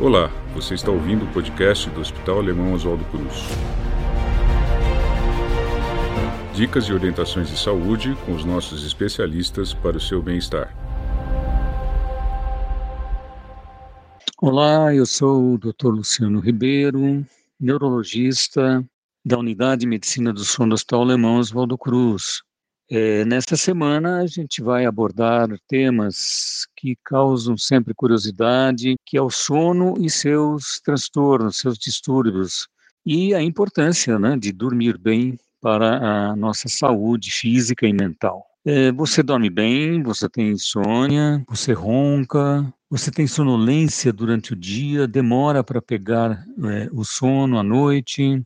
Olá, você está ouvindo o podcast do Hospital Alemão Oswaldo Cruz. Dicas e orientações de saúde com os nossos especialistas para o seu bem-estar. Olá, eu sou o Dr. Luciano Ribeiro, neurologista da Unidade de Medicina do Sono do Hospital Alemão Oswaldo Cruz. É, nesta semana a gente vai abordar temas que causam sempre curiosidade, que é o sono e seus transtornos, seus distúrbios, e a importância né, de dormir bem para a nossa saúde física e mental. É, você dorme bem, você tem insônia, você ronca, você tem sonolência durante o dia, demora para pegar é, o sono à noite,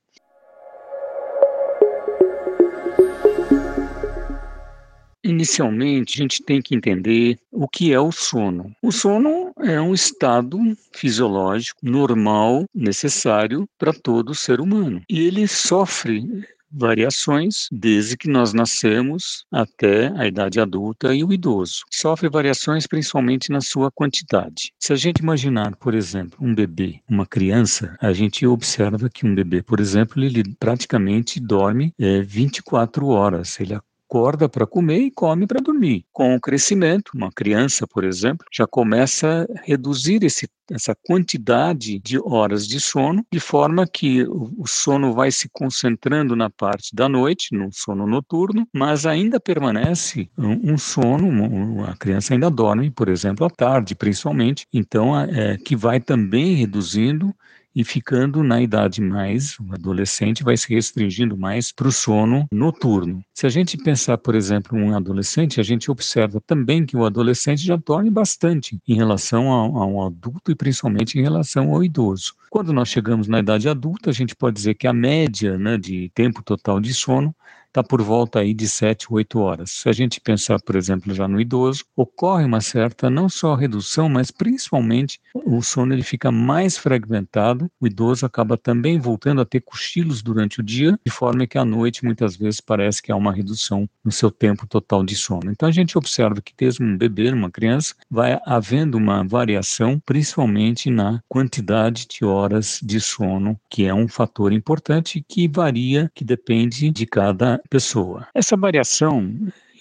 Inicialmente, a gente tem que entender o que é o sono. O sono é um estado fisiológico normal, necessário para todo ser humano. E ele sofre variações desde que nós nascemos até a idade adulta e o idoso. Sofre variações principalmente na sua quantidade. Se a gente imaginar, por exemplo, um bebê, uma criança, a gente observa que um bebê, por exemplo, ele praticamente dorme é, 24 horas. Ele acorda para comer e come para dormir. Com o crescimento, uma criança, por exemplo, já começa a reduzir esse, essa quantidade de horas de sono, de forma que o, sono vai se concentrando na parte da noite, no sono noturno, mas ainda permanece um, um sono, a criança ainda dorme, por exemplo, à tarde, principalmente, então é, que vai também reduzindo e ficando na idade mais, o adolescente vai se restringindo mais para o sono noturno. Se a gente pensar, por exemplo, um adolescente, a gente observa também que o adolescente já dorme bastante em relação ao, ao adulto e principalmente em relação ao idoso. Quando nós chegamos na idade adulta, a gente pode dizer que a média né, de tempo total de sono está por volta aí de 7, 8 horas. Se a gente pensar, por exemplo, já no idoso, ocorre uma certa não só redução, mas principalmente o sono ele fica mais fragmentado. O idoso acaba também voltando a ter cochilos durante o dia, de forma que à noite muitas vezes parece que há uma redução no seu tempo total de sono. Então a gente observa que desde um bebê, uma criança, vai havendo uma variação, principalmente na quantidade de horas de sono, que é um fator importante que varia, que depende de cada pessoa. Essa variação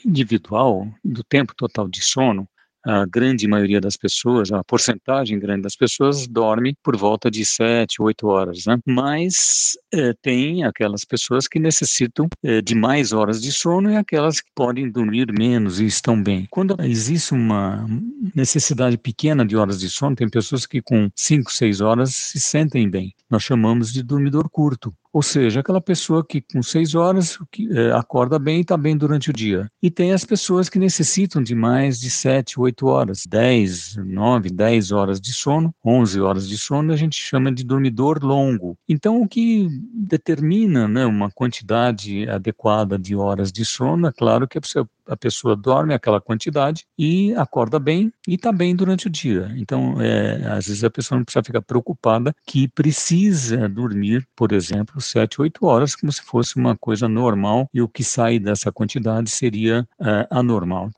individual do tempo total de sono a grande maioria das pessoas, a porcentagem grande das pessoas dorme por volta de 7, 8 horas, né? Mas é, tem aquelas pessoas que necessitam é, de mais horas de sono e aquelas que podem dormir menos e estão bem. Quando existe uma necessidade pequena de horas de sono, tem pessoas que com 5, 6 horas se sentem bem. Nós chamamos de dormidor curto. Ou seja, aquela pessoa que com seis horas que, é, acorda bem e está bem durante o dia. E tem as pessoas que necessitam de mais de sete, oito horas, dez, nove, dez horas de sono, onze horas de sono, a gente chama de dormidor longo. Então, o que determina né, uma quantidade adequada de horas de sono, é claro que a pessoa a pessoa dorme aquela quantidade e acorda bem e está bem durante o dia. Então, é, às vezes a pessoa não precisa ficar preocupada que precisa dormir, por exemplo, 7, 8 horas, como se fosse uma coisa normal e o que sai dessa quantidade seria é, anormal.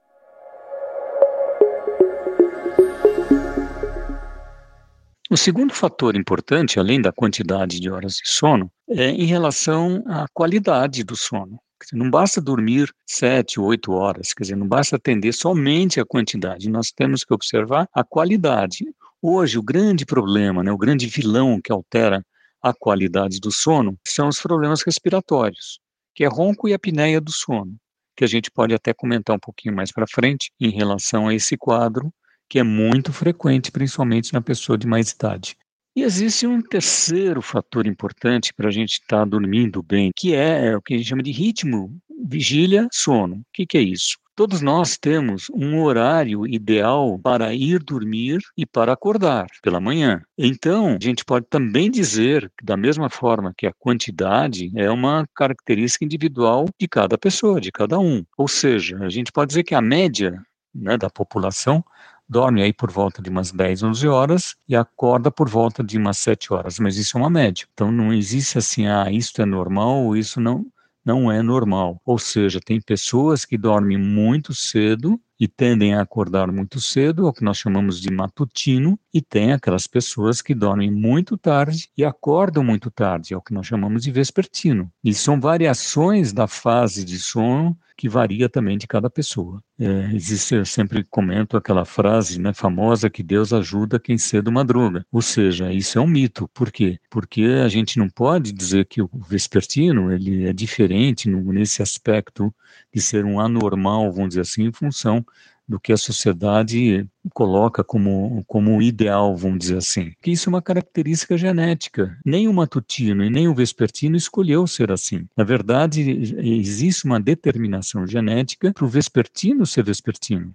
O segundo fator importante, além da quantidade de horas de sono, é em relação à qualidade do sono. Não basta dormir sete, oito horas, quer dizer, não basta atender somente a quantidade, nós temos que observar a qualidade. Hoje, o grande problema, né, o grande vilão que altera a qualidade do sono são os problemas respiratórios, que é ronco e apneia do sono, que a gente pode até comentar um pouquinho mais para frente em relação a esse quadro, que é muito frequente, principalmente na pessoa de mais idade. E existe um terceiro fator importante para a gente estar tá dormindo bem, que é, é, o que a gente chama de ritmo, vigília, sono. O que, que é isso? Todos nós temos um horário ideal para ir dormir e para acordar pela manhã. Então, a gente pode também dizer, da mesma forma que a quantidade é uma característica individual de cada pessoa, de cada um. Ou seja, a gente pode dizer que a média né, da população dorme aí por volta de umas 10, 11 horas e acorda por volta de umas 7 horas, mas isso é uma média. Então não existe assim, ah, isso é normal ou isso não não é normal. Ou seja, tem pessoas que dormem muito cedo e tendem a acordar muito cedo, o que nós chamamos de matutino, e tem aquelas pessoas que dormem muito tarde e acordam muito tarde, é o que nós chamamos de vespertino. E são variações da fase de sono que varia também de cada pessoa. É, existe, eu sempre comento aquela frase né, famosa que Deus ajuda quem cedo madruga. Ou seja, isso é um mito. Por quê? Porque a gente não pode dizer que o vespertino ele é diferente nesse aspecto de ser um anormal, vamos dizer assim, em função do que a sociedade coloca como, como ideal, vamos dizer assim. Que isso é uma característica genética. Nem o matutino e nem o vespertino escolheu ser assim. Na verdade, existe uma determinação genética para o vespertino ser vespertino.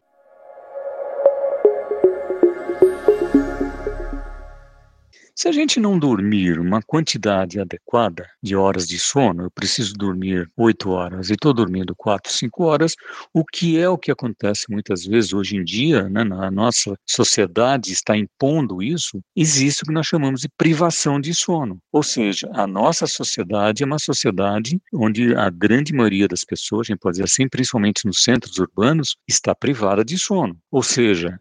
Se a gente não dormir uma quantidade adequada de horas de sono, eu preciso dormir 8 horas e estou dormindo 4, 5 horas, o que é o que acontece muitas vezes hoje em dia, né, na nossa sociedade está impondo isso, existe o que nós chamamos de privação de sono. Ou seja, a nossa sociedade é uma sociedade onde a grande maioria das pessoas, a gente pode dizer assim, principalmente nos centros urbanos, está privada de sono. Ou seja,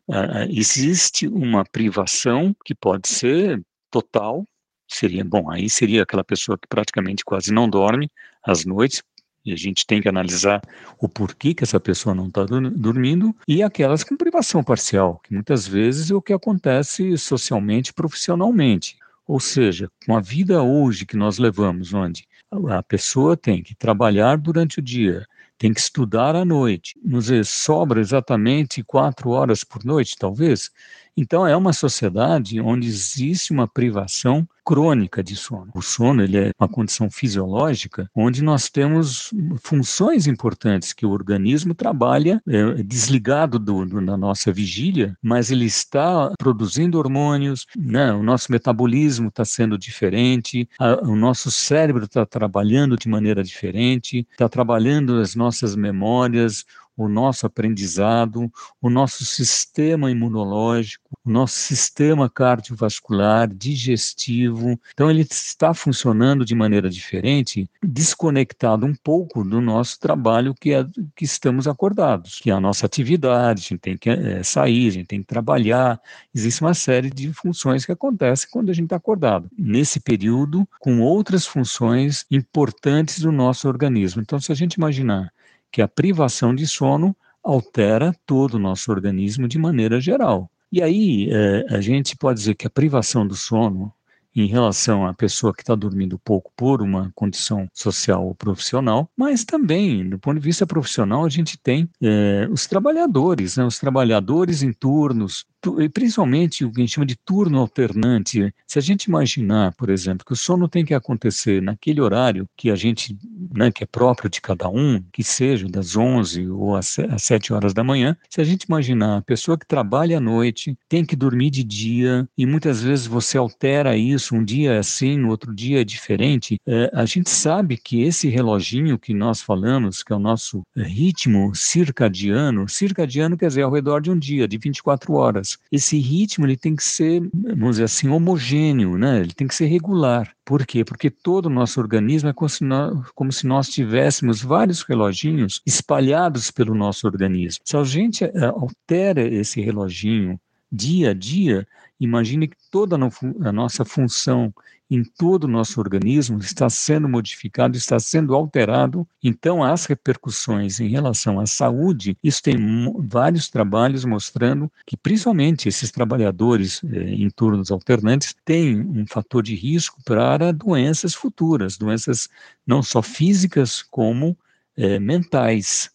existe uma privação que pode ser total seria, bom, aí seria aquela pessoa que praticamente quase não dorme às noites, e a gente tem que analisar o porquê que essa pessoa não está dormindo, e aquelas com privação parcial, que muitas vezes é o que acontece socialmente, profissionalmente. Ou seja, com a vida hoje que nós levamos, onde a pessoa tem que trabalhar durante o dia, tem que estudar à noite, nos sobra exatamente quatro horas por noite, talvez, então, é uma sociedade onde existe uma privação crônica de sono. O sono ele é uma condição fisiológica onde nós temos funções importantes que o organismo trabalha é, desligado do, do, da nossa vigília, mas ele está produzindo hormônios, né? o nosso metabolismo está sendo diferente, a, o nosso cérebro está trabalhando de maneira diferente, está trabalhando as nossas memórias, o nosso aprendizado, o nosso sistema imunológico, o nosso sistema cardiovascular, digestivo. Então, ele está funcionando de maneira diferente, desconectado um pouco do nosso trabalho que, é, que estamos acordados, que é a nossa atividade, a gente tem que é, sair, a gente tem que trabalhar. Existe uma série de funções que acontecem quando a gente está acordado. Nesse período, com outras funções importantes do nosso organismo. Então, se a gente imaginar que a privação de sono altera todo o nosso organismo de maneira geral. E aí, é, a gente pode dizer que a privação do sono, em relação à pessoa que está dormindo pouco por uma condição social ou profissional, mas também, do ponto de vista profissional, a gente tem é, os trabalhadores, né, os trabalhadores em turnos, principalmente o que a gente chama de turno alternante. Se a gente imaginar, por exemplo, que o sono tem que acontecer naquele horário que a gente, né, que é próprio de cada um, que seja das 11 ou às 7 horas da manhã, se a gente imaginar a pessoa que trabalha à noite, tem que dormir de dia, e muitas vezes você altera isso, um dia é assim, outro dia é diferente, é, a gente sabe que esse reloginho que nós falamos, que é o nosso ritmo circadiano, circadiano quer dizer ao redor de um dia, de 24 horas, esse ritmo ele tem que ser, vamos dizer assim, homogêneo, né? Ele tem que ser regular. Por quê? Porque todo o nosso organismo é como se nós, como se nós tivéssemos vários reloginhos espalhados pelo nosso organismo. Se a gente uh, altera esse reloginho dia a dia, imagine que toda a nossa função em todo o nosso organismo está sendo modificado, está sendo alterado. Então, as repercussões em relação à saúde, isso tem vários trabalhos mostrando que, principalmente, esses trabalhadores eh, em turnos alternantes têm um fator de risco para doenças futuras, doenças não só físicas como eh, mentais.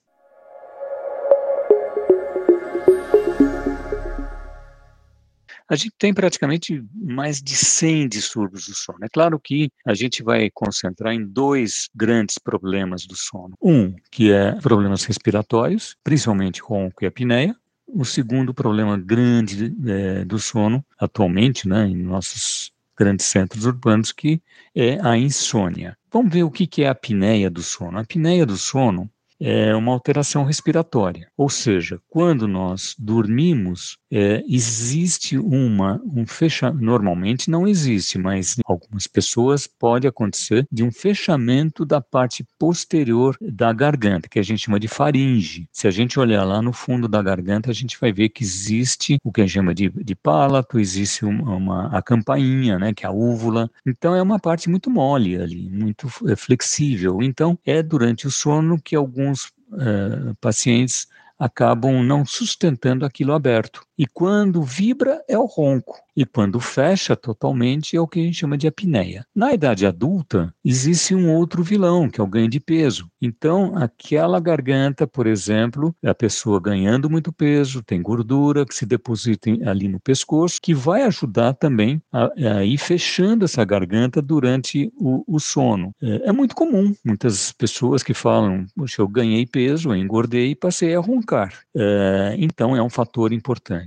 A gente tem praticamente mais de 100 distúrbios do sono. É claro que a gente vai concentrar em dois grandes problemas do sono. Um, que é problemas respiratórios, principalmente ronco e apneia. O segundo problema grande é, do sono, atualmente, né, em nossos grandes centros urbanos, que é a insônia. Vamos ver o que é a apneia do sono. A apneia do sono é uma alteração respiratória. Ou seja, quando nós dormimos, é, existe uma, um fechamento, normalmente não existe, mas em algumas pessoas pode acontecer de um fechamento da parte posterior da garganta, que a gente chama de faringe. Se a gente olhar lá no fundo da garganta, a gente vai ver que existe o que a gente chama de, de pálato, existe uma, uma, a campainha, né, que é a úvula. Então é uma parte muito mole ali, muito é, flexível. Então é durante o sono que alguns uh, pacientes acabam não sustentando aquilo aberto. E quando vibra é o ronco. E quando fecha totalmente é o que a gente chama de apneia. Na idade adulta, existe um outro vilão, que é o ganho de peso. Então, aquela garganta, por exemplo, é a pessoa ganhando muito peso, tem gordura que se deposita ali no pescoço, que vai ajudar também a, a ir fechando essa garganta durante o, o sono. É, é, muito comum, muitas pessoas que falam, poxa, eu ganhei peso, eu engordei e passei a roncar. É, então, é um fator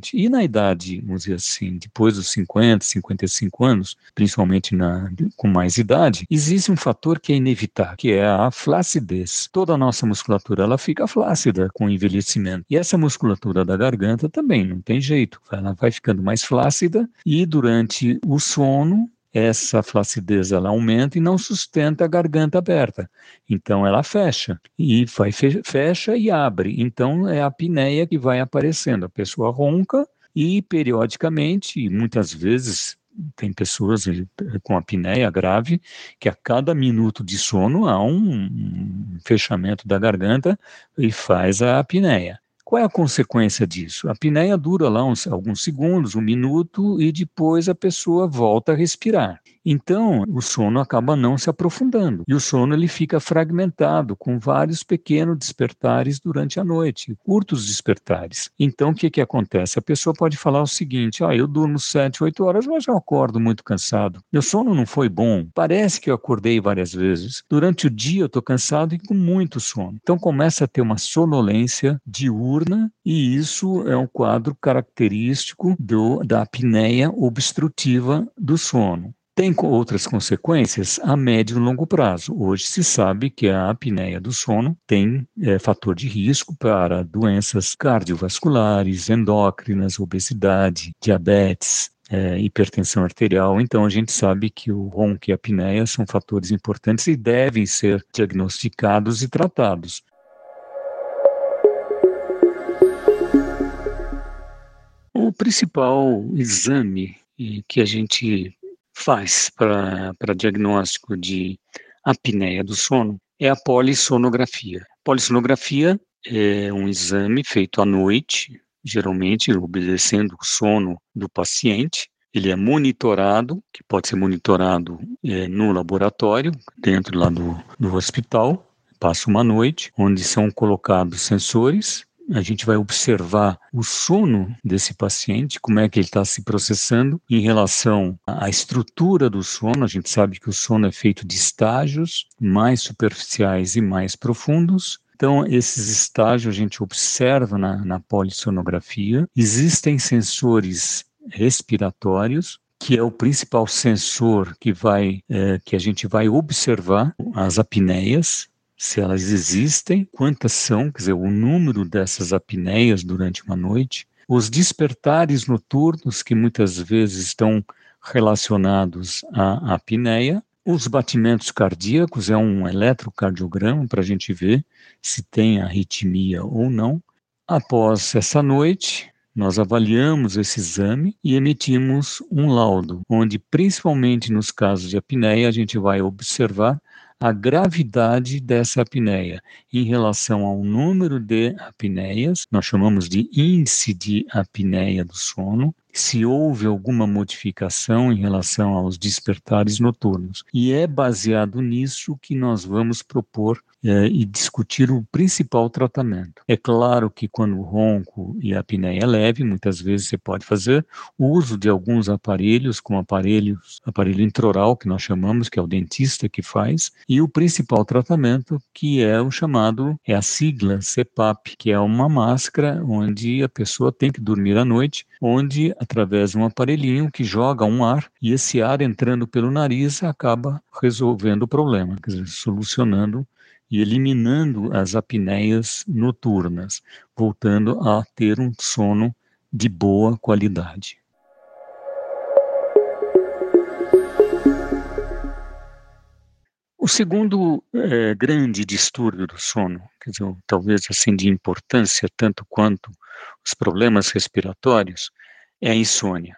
importante. E na idade, vamos dizer assim, depois dos 50, 55 anos, principalmente na, com mais idade, existe um fator que é inevitável, que é a flacidez. Toda a nossa musculatura ela fica flácida com o envelhecimento. E essa musculatura da garganta também, não tem jeito. Ela vai ficando mais flácida e durante o sono essa flacidez ela aumenta e não sustenta a garganta aberta. Então ela fecha e vai fecha e abre. Então é a apneia que vai aparecendo. A pessoa ronca e periodicamente, muitas vezes tem pessoas com apneia grave que a cada minuto de sono há um, fechamento da garganta e faz a apneia. Qual é a consequência disso? A apneia dura lá uns, alguns segundos, um minuto, e depois a pessoa volta a respirar. Então, o sono acaba não se aprofundando e o sono ele fica fragmentado com vários pequenos despertares durante a noite, curtos despertares. Então, o que que acontece? A pessoa pode falar o seguinte: "Ah, eu durmo 7, 8 horas, mas já acordo muito cansado. Meu sono não foi bom. Parece que eu acordei várias vezes. Durante o dia eu estou cansado e com muito sono." Então, começa a ter uma sonolência diurna e isso é um quadro característico do, da apneia obstrutiva do sono. Tem outras consequências a médio e longo prazo. Hoje se sabe que a apneia do sono tem é, fator de risco para doenças cardiovasculares, endócrinas, obesidade, diabetes, é, hipertensão arterial. Então, a gente sabe que o ronco e a apneia são fatores importantes e devem ser diagnosticados e tratados. O principal exame que a gente faz para diagnóstico de apneia do sono é a polissonografia. Polissonografia é um exame feito à noite, geralmente obedecendo o sono do paciente. Ele é monitorado, que pode ser monitorado é, no laboratório, dentro lá do, do hospital, passa uma noite, onde são colocados sensores a gente vai observar o sono desse paciente, como é que ele está se processando em relação à estrutura do sono. A gente sabe que o sono é feito de estágios mais superficiais e mais profundos. Então, esses estágios a gente observa na, na polissonografia. Existem sensores respiratórios, que é o principal sensor que vai é, que a gente vai observar as apneias se elas existem, quantas são, quer dizer, o número dessas apneias durante uma noite, os despertares noturnos que muitas vezes estão relacionados à apneia, os batimentos cardíacos é um eletrocardiograma para a gente ver se tem arritmia ou não. Após essa noite, nós avaliamos esse exame e emitimos um laudo, onde, principalmente nos casos de apneia, a gente vai observar a gravidade dessa apneia em relação ao número de apneias, nós chamamos de índice de apneia do sono, se houve alguma modificação em relação aos despertares noturnos. E é baseado nisso que nós vamos propor é, e discutir o principal tratamento. É claro que quando o ronco e a apneia é leve, muitas vezes você pode fazer uso de alguns aparelhos, como aparelhos, aparelho introral, que nós chamamos, que é o dentista que faz, e o principal tratamento, que é o chamado, é a sigla CPAP, que é uma máscara onde a pessoa tem que dormir à noite, onde através de um aparelhinho que joga um ar e esse ar entrando pelo nariz acaba resolvendo o problema, quer dizer, solucionando e eliminando as apneias noturnas, voltando a ter um sono de boa qualidade. O segundo é, grande distúrbio do sono, quer dizer, talvez assim de importância tanto quanto os problemas respiratórios, é a insônia.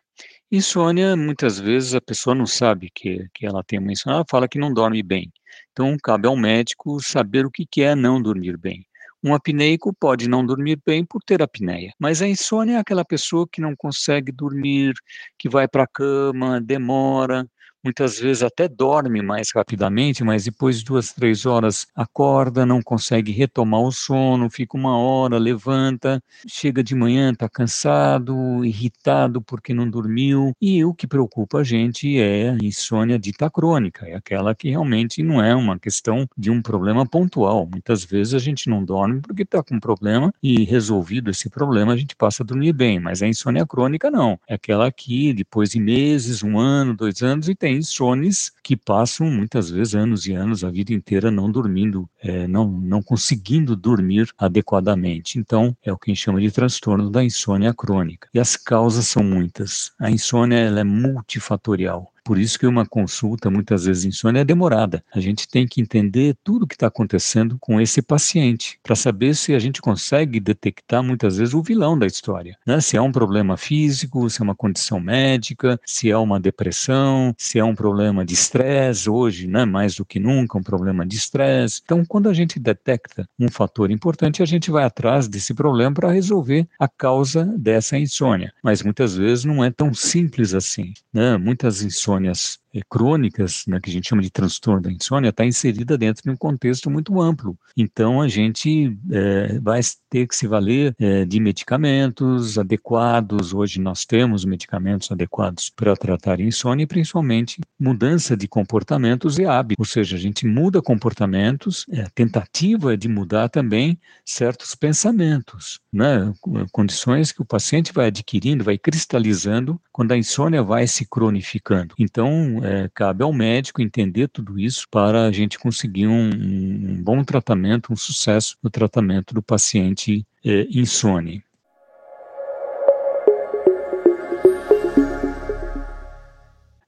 Insônia, muitas vezes a pessoa não sabe que, que ela tem uma insônia, ela fala que não dorme bem. Então, cabe ao médico saber o que, é não dormir bem. Um apneico pode não dormir bem por ter apneia, mas a insônia é aquela pessoa que não consegue dormir, que vai para a cama, demora, muitas vezes até dorme mais rapidamente, mas depois de duas, três horas acorda, não consegue retomar o sono, fica uma hora, levanta, chega de manhã, está cansado, irritado porque não dormiu. E o que preocupa a gente é a insônia dita crônica, é aquela que realmente não é uma questão de um problema pontual. Muitas vezes a gente não dorme porque está com um problema e resolvido esse problema a gente passa a dormir bem, mas a insônia crônica não, é aquela que depois de meses, um ano, dois anos e tem sones que passam muitas vezes anos e anos, a vida inteira não dormindo, é, não, não conseguindo dormir adequadamente. Então, é o que a gente chama de transtorno da insônia crônica. E as causas são muitas. A insônia ela é multifatorial. Por isso que uma consulta, muitas vezes insônia, é demorada. A gente tem que entender tudo o que está acontecendo com esse paciente, para saber se a gente consegue detectar, muitas vezes, o vilão da história. Né? Se é um problema físico, se é uma condição médica, se é uma depressão, se é um problema de estresse, hoje, né, mais do que nunca, um problema de estresse. Então, quando a gente detecta um fator importante, a gente vai atrás desse problema para resolver a causa dessa insônia. Mas muitas vezes não é tão simples assim. Né? Muitas insônias insônias é, crônicas, né, que a gente chama de transtorno da insônia, está inserida dentro de um contexto muito amplo. Então, a gente é, vai ter que se valer é, de medicamentos adequados. Hoje nós temos medicamentos adequados para tratar insônia e, principalmente, mudança de comportamentos e hábitos. Ou seja, a gente muda comportamentos, é, tentativa é de mudar também certos pensamentos, né, condições que o paciente vai adquirindo, vai cristalizando quando a insônia vai se cronificando. Então, é, cabe ao médico entender tudo isso para a gente conseguir um, um bom tratamento, um sucesso no tratamento do paciente é, insone.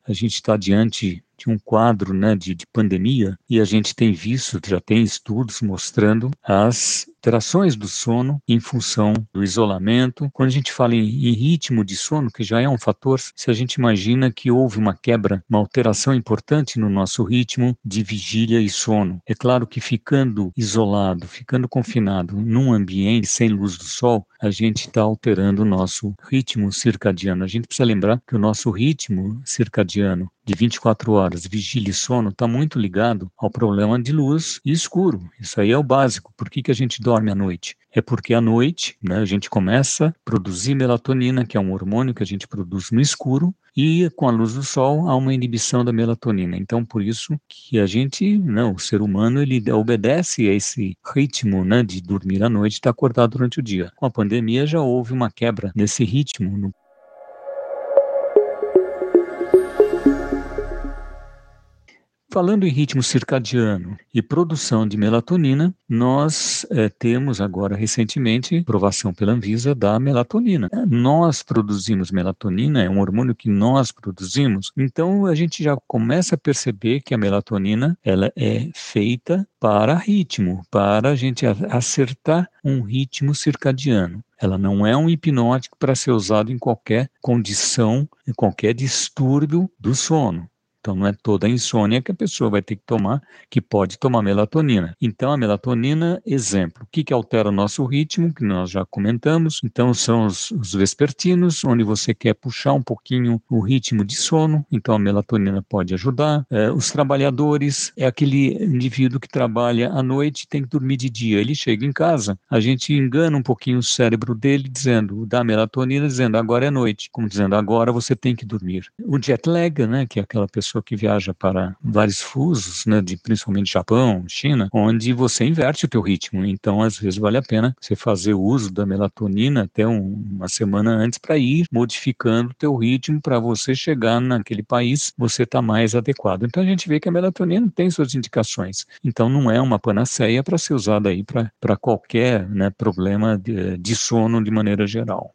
A gente está diante de um quadro né, de, de pandemia e a gente tem visto, já tem estudos mostrando as alterações do sono em função do isolamento. Quando a gente fala em, em, ritmo de sono, que já é um fator, se a gente imagina que houve uma quebra, uma alteração importante no nosso ritmo de vigília e sono. É claro que ficando isolado, ficando confinado num ambiente sem luz do sol, a gente está alterando o nosso ritmo circadiano. A gente precisa lembrar que o nosso ritmo circadiano de 24 horas, vigília e sono, está muito ligado ao problema de luz e escuro. Isso aí é o básico. Por que, que a gente dorme à noite? É porque à noite né, a gente começa a produzir melatonina, que é um hormônio que a gente produz no escuro, e com a luz do sol há uma inibição da melatonina. Então, por isso que a gente, não, né, o ser humano, ele obedece a esse ritmo né, de dormir à noite e estar tá acordado durante o dia. Com a pandemia já houve uma quebra nesse ritmo. No Falando em ritmo circadiano e produção de melatonina, nós é, temos agora recentemente aprovação pela Anvisa da melatonina. Nós produzimos melatonina, é um hormônio que nós produzimos, então a gente já começa a perceber que a melatonina ela é feita para ritmo, para a gente acertar um ritmo circadiano. Ela não é um hipnótico para ser usado em qualquer condição, em qualquer distúrbio do sono. Então, não é toda a insônia que a pessoa vai ter que tomar, que pode tomar melatonina. Então, a melatonina, exemplo, o que, que altera o nosso ritmo, que nós já comentamos. Então, são os, os vespertinos, onde você quer puxar um pouquinho o ritmo de sono, então a melatonina pode ajudar. É, os trabalhadores, é aquele indivíduo que trabalha à noite e tem que dormir de dia. Ele chega em casa, a gente engana um pouquinho o cérebro dele, dizendo, dá melatonina, dizendo agora é noite, como dizendo agora você tem que dormir. O jet lag, né, que é aquela pessoa pessoa que viaja para vários fusos, né, de principalmente Japão, China, onde você inverte o teu ritmo. Então, às vezes vale a pena você fazer uso da melatonina até um, uma semana antes para ir modificando o teu ritmo para você chegar naquele país, você está mais adequado. Então, a gente vê que a melatonina tem suas indicações. Então, não é uma panaceia para ser usada aí para qualquer né, problema de, de sono de maneira geral.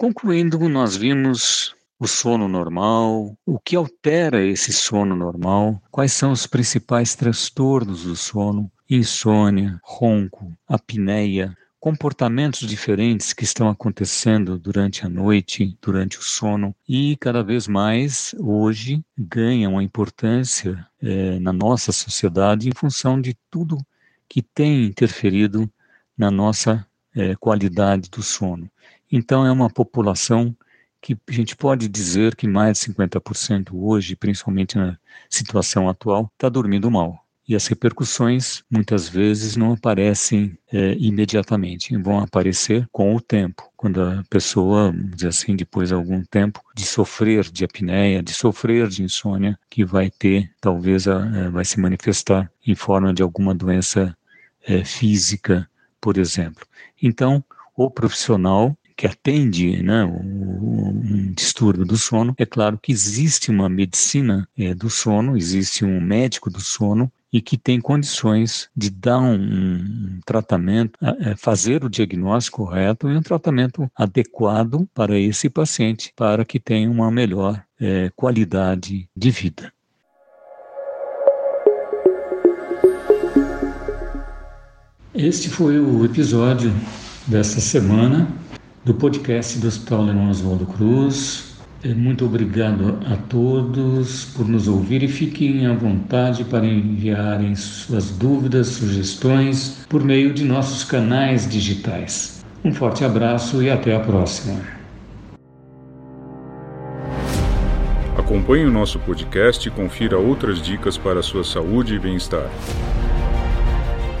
Concluindo, nós vimos o sono normal, o que altera esse sono normal, quais são os principais transtornos do sono, insônia, ronco, apneia, comportamentos diferentes que estão acontecendo durante a noite, durante o sono, e cada vez mais hoje ganham a importância é, na nossa sociedade em função de tudo que tem interferido na nossa é, qualidade do sono. Então, é uma população que a gente pode dizer que mais de 50% hoje, principalmente na situação atual, está dormindo mal. E as repercussões muitas vezes não aparecem é, imediatamente, vão aparecer com o tempo, quando a pessoa, vamos dizer assim, depois de algum tempo, de sofrer de apneia, de sofrer de insônia, que vai ter, talvez, a, é, vai se manifestar em forma de alguma doença é, física, por exemplo. Então, o profissional que atende né, um distúrbio do sono, é claro que existe uma medicina é, do sono, existe um médico do sono e que tem condições de dar um, um tratamento, é, fazer o diagnóstico correto e um tratamento adequado para esse paciente, para que tenha uma melhor é, qualidade de vida. Este foi o episódio desta semana do podcast do Hospital Leão Oswaldo Cruz. É, muito obrigado a todos por nos ouvir e fiquem à vontade para enviarem suas dúvidas, sugestões por meio de nossos canais digitais. Um forte abraço e até a próxima. Acompanhe o nosso podcast e confira outras dicas para a sua saúde e bem-estar.